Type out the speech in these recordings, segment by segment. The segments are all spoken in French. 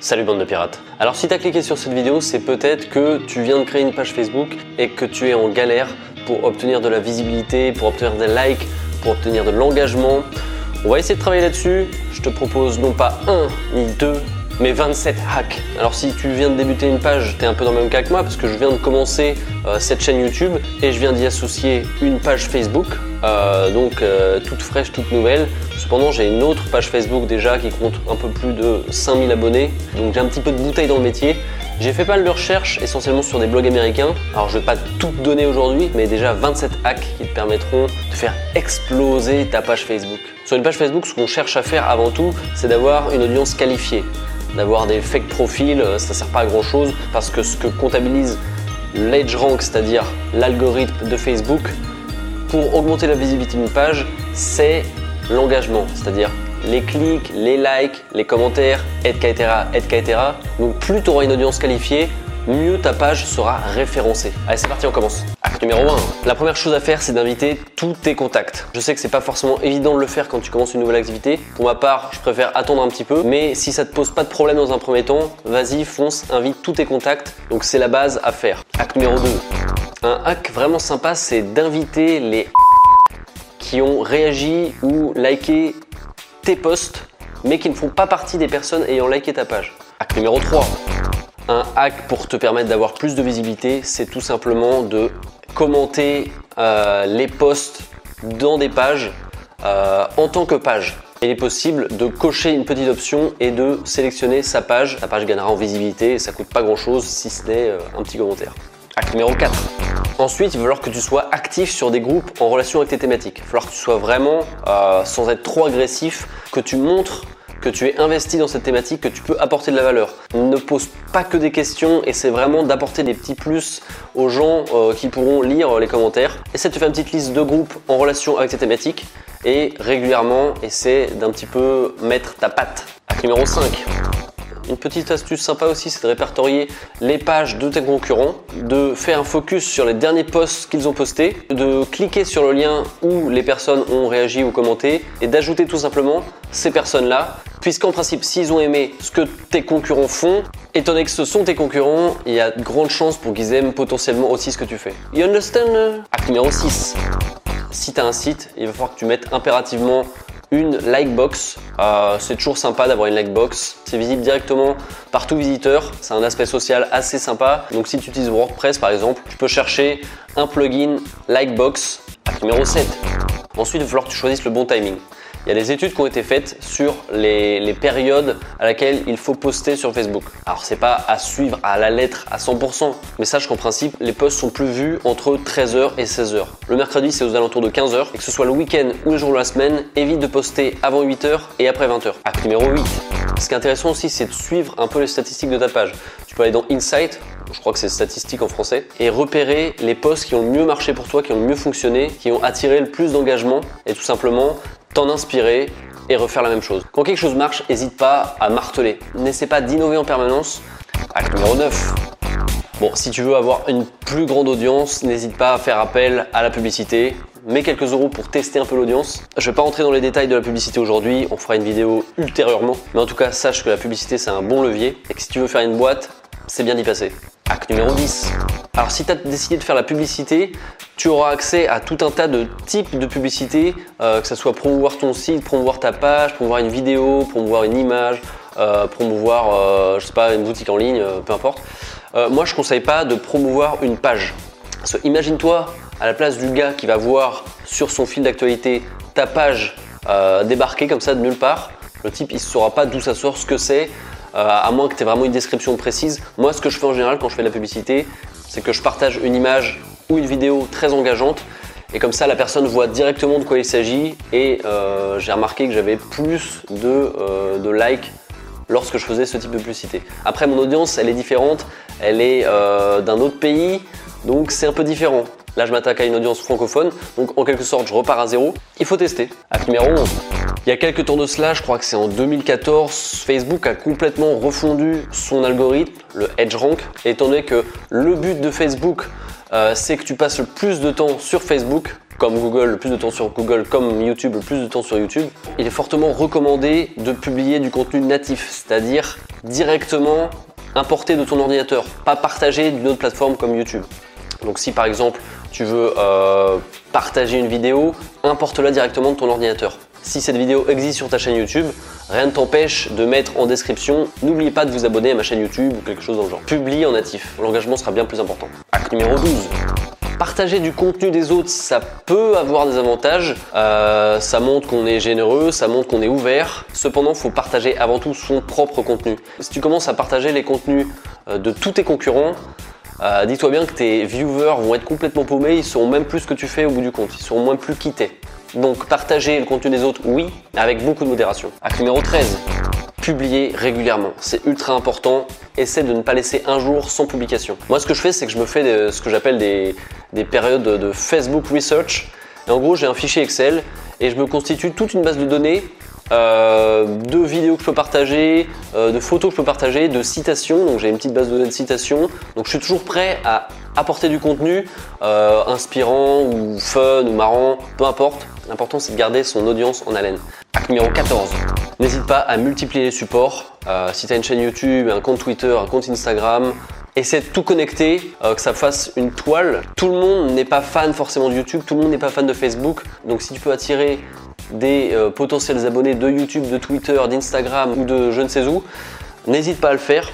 Salut bande de pirates. Alors si tu as cliqué sur cette vidéo, c'est peut-être que tu viens de créer une page Facebook et que tu es en galère pour obtenir de la visibilité, pour obtenir des likes, pour obtenir de l'engagement. On va essayer de travailler là-dessus. Je te propose non pas un ni deux, mais 27 hacks. Alors si tu viens de débuter une page, tu es un peu dans le même cas que moi parce que je viens de commencer euh, cette chaîne YouTube et je viens d'y associer une page Facebook, euh, donc euh, toute fraîche, toute nouvelle. Cependant j'ai une autre page Facebook déjà qui compte un peu plus de 5000 abonnés, donc j'ai un petit peu de bouteille dans le métier. J'ai fait pas mal de recherches essentiellement sur des blogs américains. Alors je vais pas tout donner aujourd'hui, mais déjà 27 hacks qui te permettront de faire exploser ta page Facebook. Sur une page Facebook, ce qu'on cherche à faire avant tout, c'est d'avoir une audience qualifiée d'avoir des fake profils, euh, ça sert pas à grand chose parce que ce que comptabilise rank, c'est-à-dire l'algorithme de Facebook, pour augmenter la visibilité d'une page, c'est l'engagement, c'est-à-dire les clics, les likes, les commentaires, etc. etc. Donc plus tu auras une audience qualifiée, mieux ta page sera référencée. Allez, c'est parti, on commence. Acte numéro 1. La première chose à faire, c'est d'inviter tous tes contacts. Je sais que c'est pas forcément évident de le faire quand tu commences une nouvelle activité. Pour ma part, je préfère attendre un petit peu, mais si ça te pose pas de problème dans un premier temps, vas-y, fonce, invite tous tes contacts. Donc c'est la base à faire. Acte numéro 2. Un hack vraiment sympa, c'est d'inviter les qui ont réagi ou liké tes posts, mais qui ne font pas partie des personnes ayant liké ta page. Acte numéro 3. Un hack pour te permettre d'avoir plus de visibilité, c'est tout simplement de commenter euh, les posts dans des pages euh, en tant que page. Il est possible de cocher une petite option et de sélectionner sa page. La page gagnera en visibilité et ça coûte pas grand chose si ce n'est euh, un petit commentaire. Acte numéro 4. Ensuite, il va falloir que tu sois actif sur des groupes en relation avec tes thématiques. Il va falloir que tu sois vraiment, sans être trop agressif, que tu montres que tu es investi dans cette thématique, que tu peux apporter de la valeur. Ne pose pas que des questions, c'est vraiment d'apporter des petits plus aux gens euh, qui pourront lire les commentaires. Essaie de te faire une petite liste de groupes en relation avec tes thématiques et régulièrement essaie d'un petit peu mettre ta patte. Numéro 5. Une petite astuce sympa aussi, c'est de répertorier les pages de tes concurrents, de faire un focus sur les derniers posts qu'ils ont postés, de cliquer sur le lien où les personnes ont réagi ou commenté et d'ajouter tout simplement ces personnes-là puisqu'en principe, s'ils ont aimé ce que tes concurrents font, étant donné que ce sont tes concurrents, il y a de grandes chances pour qu'ils aiment potentiellement aussi ce que tu fais. You understand Acte numéro 6. Si tu as un site, il va falloir que tu mettes impérativement une like box. Euh, c'est toujours sympa d'avoir une like box. C'est visible directement par tout visiteur. C'est un aspect social assez sympa. Donc si tu utilises WordPress par exemple, tu peux chercher un plugin like box. Numéro 7. Ensuite, il va falloir que tu choisisses le bon timing. Il y a des études qui ont été faites sur les, périodes à laquelle il faut poster sur Facebook. Alors c'est pas à suivre à la lettre à 100%, mais sache qu'en principe les posts sont plus vus entre 13h et 16h. Le mercredi c'est aux alentours de 15h et que ce soit le week-end ou le jour de la semaine, évite de poster avant 8h et après 20h. Acte numéro 8. Ce qui est intéressant aussi c'est de suivre un peu les statistiques de ta page. Tu peux aller dans Insight, je crois que c'est statistique en français, et repérer les posts qui ont le mieux marché pour toi, qui ont le mieux fonctionné, qui ont attiré le plus d'engagement, et tout simplement t'en inspirer et refaire la même chose. Quand quelque chose marche, n'hésite pas à marteler. N'essaie pas d'innover en permanence. Acte numéro 9. Bon, si tu veux avoir une plus grande audience, n'hésite pas à faire appel à la publicité. Mets quelques euros pour tester un peu l'audience. Je vais pas rentrer dans les détails de la publicité aujourd'hui, on fera une vidéo ultérieurement. Mais en tout cas, sache que la publicité c'est un bon levier et que si tu veux faire une boîte, c'est bien d'y passer. Acte numéro 10. Alors si tu as décidé de faire la publicité, tu auras accès à tout un tas de types de publicité, euh, que ce soit promouvoir ton site, promouvoir ta page, promouvoir une vidéo, promouvoir une image, euh, promouvoir, euh, je sais pas, une boutique en ligne, peu importe. moi, je conseille pas de promouvoir une page. Imagine-toi à la place du gars qui va voir sur son fil d'actualité ta page débarquer comme ça de nulle part. Le type, il ne saura pas d'où ça sort, ce que c'est, euh, à moins que tu aies vraiment une description précise. Moi, ce que je fais en général quand je fais de la publicité, c'est que je partage une image ou une vidéo très engageante. Et comme ça, la personne voit directement de quoi il s'agit. Et euh, j'ai remarqué que j'avais plus de, euh, de, likes lorsque je faisais ce type de publicité. Après, mon audience, elle est différente. Elle est d'un autre pays. Donc, c'est un peu différent. Là, je m'attaque à une audience francophone. Donc, en quelque sorte, je repars à zéro. Il faut tester. Acte numéro 11. Il y a quelques temps de cela, je crois que c'est en 2014, Facebook a complètement refondu son algorithme, le EdgeRank, étant donné que le but de Facebook, euh, c'est que tu passes le plus de temps sur Facebook, comme Google, le plus de temps sur Google, comme YouTube, le plus de temps sur YouTube. Il est fortement recommandé de publier du contenu natif, c'est-à-dire directement importé de ton ordinateur, pas partagé d'une autre plateforme comme YouTube. Donc si par exemple tu veux euh, partager une vidéo, importe-la directement de ton ordinateur. Si cette vidéo existe sur ta chaîne YouTube, rien ne t'empêche de mettre en description n'oubliez pas de vous abonner à ma chaîne YouTube ou quelque chose dans le genre. Publie en natif, l'engagement sera bien plus important. Acte numéro 12. Partager du contenu des autres, ça peut avoir des avantages. Euh, ça montre qu'on est généreux, ça montre qu'on est ouvert. Cependant, il faut partager avant tout son propre contenu. Si tu commences à partager les contenus euh, de tous tes concurrents, euh, dis-toi bien que tes viewers vont être complètement paumés, ils seront même plus ce que tu fais au bout du compte, ils seront moins plus quittés. Donc partager le contenu des autres, oui, avec beaucoup de modération. Acte numéro 13, publier régulièrement. C'est ultra important. Essaie de ne pas laisser un jour sans publication. Moi, ce que je fais, c'est que je me fais ce que j'appelle des, périodes de Facebook Research. En gros, j'ai un fichier Excel et je me constitue toute une base de données euh, de vidéos que je peux partager, euh, de photos que je peux partager, de citations. Donc j'ai une petite base de données de citations. Donc je suis toujours prêt à apporter du contenu euh, inspirant ou fun ou marrant, peu importe. L'important c'est de garder son audience en haleine. Acte numéro 14. N'hésite pas à multiplier les supports. si tu as une chaîne YouTube, un compte Twitter, un compte Instagram, essaie de tout connecter, que ça fasse une toile. Tout le monde n'est pas fan forcément de YouTube, tout le monde n'est pas fan de Facebook. Donc si tu peux attirer des euh, potentiels abonnés de YouTube, de Twitter, d'Instagram ou de je ne sais où, n'hésite pas à le faire.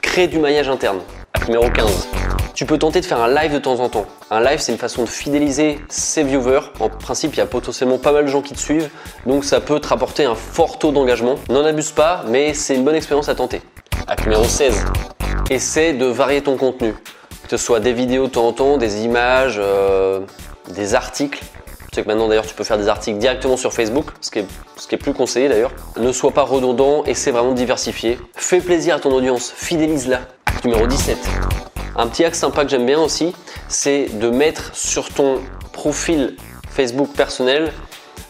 Crée du maillage interne. Numéro 15. Tu peux tenter de faire un live de temps en temps. Un live, c'est une façon de fidéliser ses viewers. En principe, il y a potentiellement pas mal de gens qui te suivent, donc ça peut te rapporter un fort taux d'engagement. N'en abuse pas, mais c'est une bonne expérience à tenter. Acte numéro 16. Essaie de varier ton contenu. Que ce soit des vidéos de temps en temps, des images, euh, des articles. Tu sais que maintenant d'ailleurs tu peux faire des articles directement sur Facebook, ce qui est, ce qui est plus conseillé d'ailleurs. Ne sois pas redondant, essaie vraiment de diversifier. Fais plaisir à ton audience, fidélise-la. numéro 17. Un petit axe sympa que j'aime bien aussi, c'est de mettre sur ton profil Facebook personnel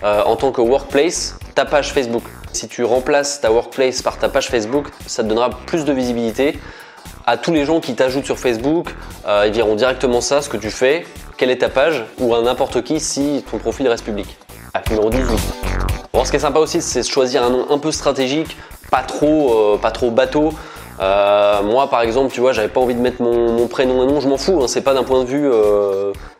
euh, en tant que workplace ta page Facebook. Si tu remplaces ta workplace par ta page Facebook, ça te donnera plus de visibilité à tous les gens qui t'ajoutent sur Facebook. Euh, ils verront directement ça, ce que tu fais, quelle est ta page, ou à n'importe qui si ton profil reste public. Numéro 18. Bon, ce qui est sympa aussi, c'est choisir un nom un peu stratégique, pas trop, euh, pas trop bateau. Euh, moi, par exemple, tu vois, j'avais pas envie de mettre mon, prénom et nom, je m'en fous. Hein, c'est pas d'un point de vue,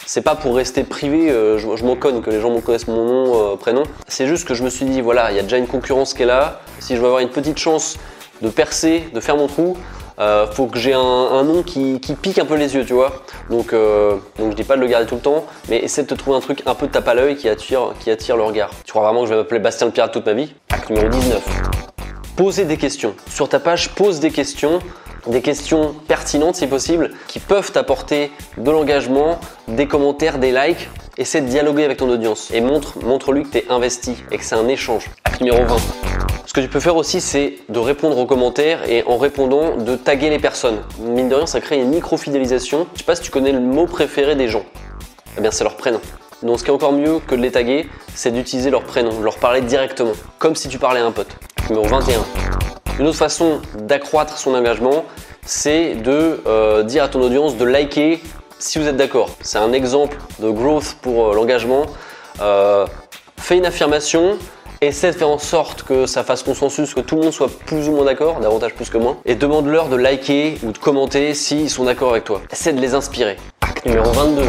c'est pas pour rester privé. je, je m'en conne que les gens me connaissent mon nom, prénom. C'est juste que je me suis dit, voilà, il y a déjà une concurrence qui est là. Si je veux avoir une petite chance de percer, de faire mon trou, euh, faut que j'ai un, nom qui, pique un peu les yeux, tu vois. Donc, euh, donc je dis pas de le garder tout le temps, mais essaie de te trouver un truc un peu de tape à l'œil qui attire, qui attire le regard. Tu crois vraiment que je vais m'appeler Bastien le Pirate toute ma vie? Numéro 19. Poser des questions. Sur ta page, pose des questions des questions pertinentes si possible, qui peuvent t'apporter de l'engagement, des commentaires, des likes. Essaie de dialoguer avec ton audience et montre, montre-lui que tu es investi et que c'est un échange. Numéro 20. Ce que tu peux faire aussi, c'est de répondre aux commentaires et en répondant, de taguer les personnes. Mine de rien, ça crée une micro-fidélisation. Je sais pas si tu connais le mot préféré des gens. Eh bien, c'est leur prénom. Donc, ce qui est encore mieux que de les taguer, c'est d'utiliser leur prénom, de leur parler directement, comme si tu parlais à un pote. Numéro 21. Une autre façon d'accroître son engagement, c'est de euh, dire à ton audience de liker si vous êtes d'accord. C'est un exemple de growth pour euh, l'engagement. Euh, fais une affirmation, Essaie de faire en sorte que ça fasse consensus, que tout le monde soit plus ou moins d'accord, davantage plus que moins. Et demande-leur de liker ou de commenter s'ils sont d'accord avec toi. Essaie de les inspirer. Numéro 22.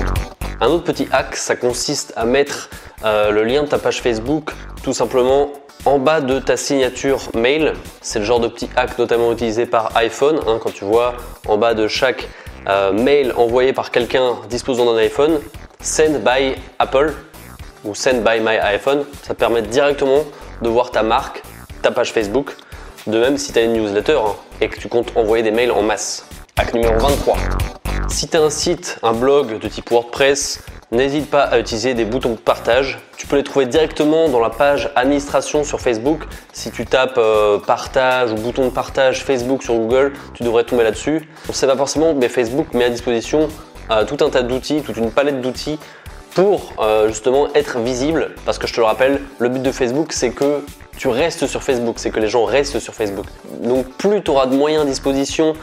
Un autre petit hack, ça consiste à mettre le lien de ta page Facebook tout simplement en bas de ta signature mail. C'est le genre de petit hack notamment utilisé par iPhone. Hein, quand tu vois en bas de chaque euh, mail envoyé par quelqu'un disposant d'un iPhone, send by Apple ou Send by My iPhone, ça permet directement de voir ta marque, ta page Facebook. De même si tu as une newsletter hein, et que tu comptes envoyer des mails en masse. Hack numéro 23. Si tu as un site, un blog de type WordPress, n'hésite pas à utiliser des boutons de partage. Tu peux les trouver directement dans la page administration sur Facebook. Si tu tapes euh, partage ou bouton de partage Facebook sur Google, tu devrais tomber là-dessus. On ne sait pas forcément, mais Facebook met à disposition euh, tout un tas d'outils, toute une palette d'outils pour euh, justement être visible. Parce que je te le rappelle, le but de Facebook, c'est que tu restes sur Facebook, c'est que les gens restent sur Facebook. Donc plus tu auras de moyens à disposition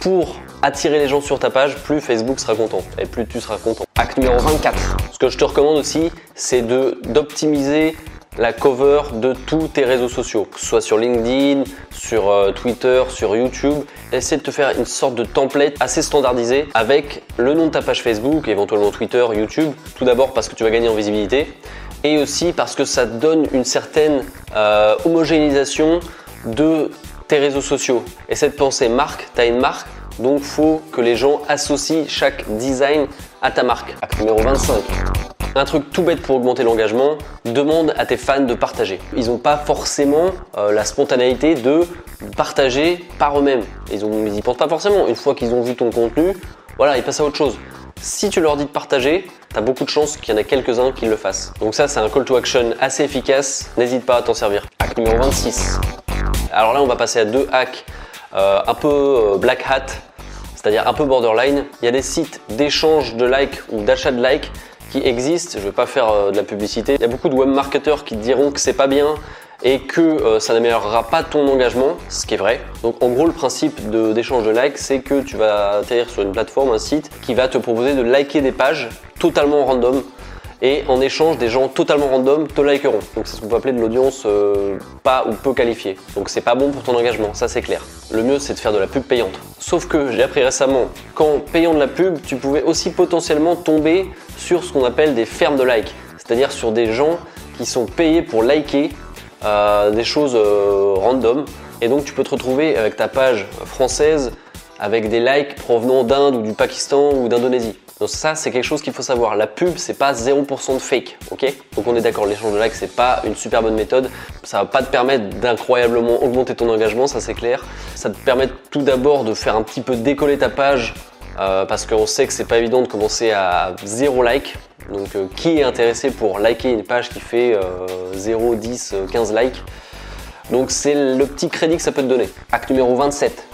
pour attirer les gens sur ta page, plus Facebook sera content et plus tu seras content. Acte numéro 24. Ce que je te recommande aussi, c'est d'optimiser la cover de tous tes réseaux sociaux, que ce soit sur LinkedIn, sur euh, Twitter, sur YouTube. Essaie de te faire une sorte de template assez standardisé avec le nom de ta page Facebook, éventuellement Twitter, YouTube. Tout d'abord parce que tu vas gagner en visibilité et aussi parce que ça donne une certaine euh, homogénéisation de tes réseaux sociaux. Et cette pensée marque, tu as une marque, donc faut que les gens associent chaque design à ta marque. Acte numéro 25. Un truc tout bête pour augmenter l'engagement, demande à tes fans de partager. Ils n'ont pas forcément euh, la spontanéité de partager par eux-mêmes. Ils n'y pensent pas forcément. Une fois qu'ils ont vu ton contenu, voilà, ils passent à autre chose. Si tu leur dis de partager, tu as beaucoup de chances qu'il y en a quelques-uns qui le fassent. Donc ça, c'est un call to action assez efficace. N'hésite pas à t'en servir. Hack numéro 26. Alors là, on va passer à deux hacks euh, un peu euh, black hat, c'est-à-dire un peu borderline. Il y a des sites d'échange de likes ou d'achat de likes qui existent. Je ne vais pas faire euh, de la publicité. Il y a beaucoup de web marketeurs qui diront que c'est pas bien et que ça n'améliorera pas ton engagement, ce qui est vrai. Donc en gros le principe d'échange de, likes c'est que tu vas atterrir sur une plateforme, un site qui va te proposer de liker des pages totalement random et en échange des gens totalement random te likeront. Donc c'est ce qu'on peut appeler de l'audience euh, pas ou peu qualifiée. Donc c'est pas bon pour ton engagement, ça c'est clair. Le mieux c'est de faire de la pub payante. Sauf que j'ai appris récemment qu'en payant de la pub, tu pouvais aussi potentiellement tomber sur ce qu'on appelle des fermes de likes, c'est-à-dire sur des gens qui sont payés pour liker euh, des choses euh, random. Et donc tu peux te retrouver avec ta page française avec des likes provenant d'Inde ou du Pakistan ou d'Indonésie. Donc ça, c'est quelque chose qu'il faut savoir. La pub, c'est pas 0% de fake, ok? Donc on est d'accord, l'échange de likes, c'est pas une super bonne méthode. Ça va pas te permettre d'incroyablement augmenter ton engagement, ça c'est clair. Ça te permet tout d'abord de faire un petit peu décoller ta page euh, parce qu'on sait que c'est pas évident de commencer à 0 like. Donc euh, qui est intéressé pour liker une page qui fait 0, 10, 15 likes? Donc c'est le petit crédit que ça peut te donner. Acte numéro 27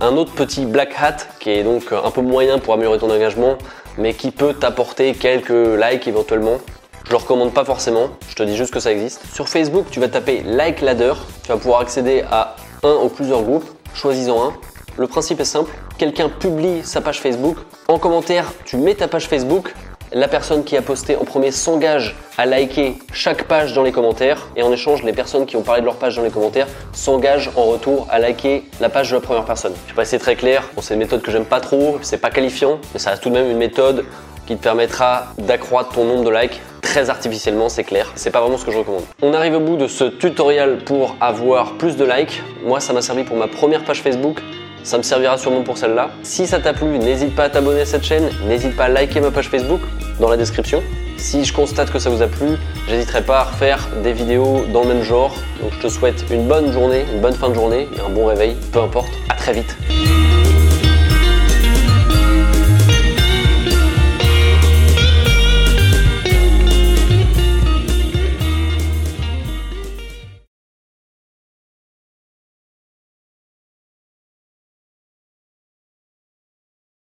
un autre petit black hat qui est donc un peu moyen pour améliorer ton engagement, mais qui peut t'apporter quelques likes éventuellement. Je le recommande pas forcément, je te dis juste que ça existe. Sur Facebook, tu vas taper Like Ladder, tu vas pouvoir accéder à un ou plusieurs groupes, choisis-en un. Le principe est simple, quelqu'un publie sa page Facebook, en commentaire, tu mets ta page Facebook, la personne qui a posté en premier s'engage à liker chaque page dans les commentaires et en échange, les personnes qui ont parlé de leur page dans les commentaires s'engagent en retour à liker la page de la première personne. Je sais pas si c'est très clair, bon, c'est une méthode que j'aime pas trop, c'est pas qualifiant, mais ça reste tout de même une méthode qui te permettra d'accroître ton nombre de likes très artificiellement, c'est clair. C'est pas vraiment ce que je recommande. On arrive au bout de ce tutoriel pour avoir plus de likes. Moi, ça m'a servi pour ma première page Facebook ça me servira sûrement pour celle-là. Si ça t'a plu, n'hésite pas à t'abonner à cette chaîne, n'hésite pas à liker ma page Facebook dans la description. Si je constate que ça vous a plu, j'hésiterai pas à refaire des vidéos dans le même genre. Donc je te souhaite une bonne journée, une bonne fin de journée et un bon réveil, peu importe. À très vite.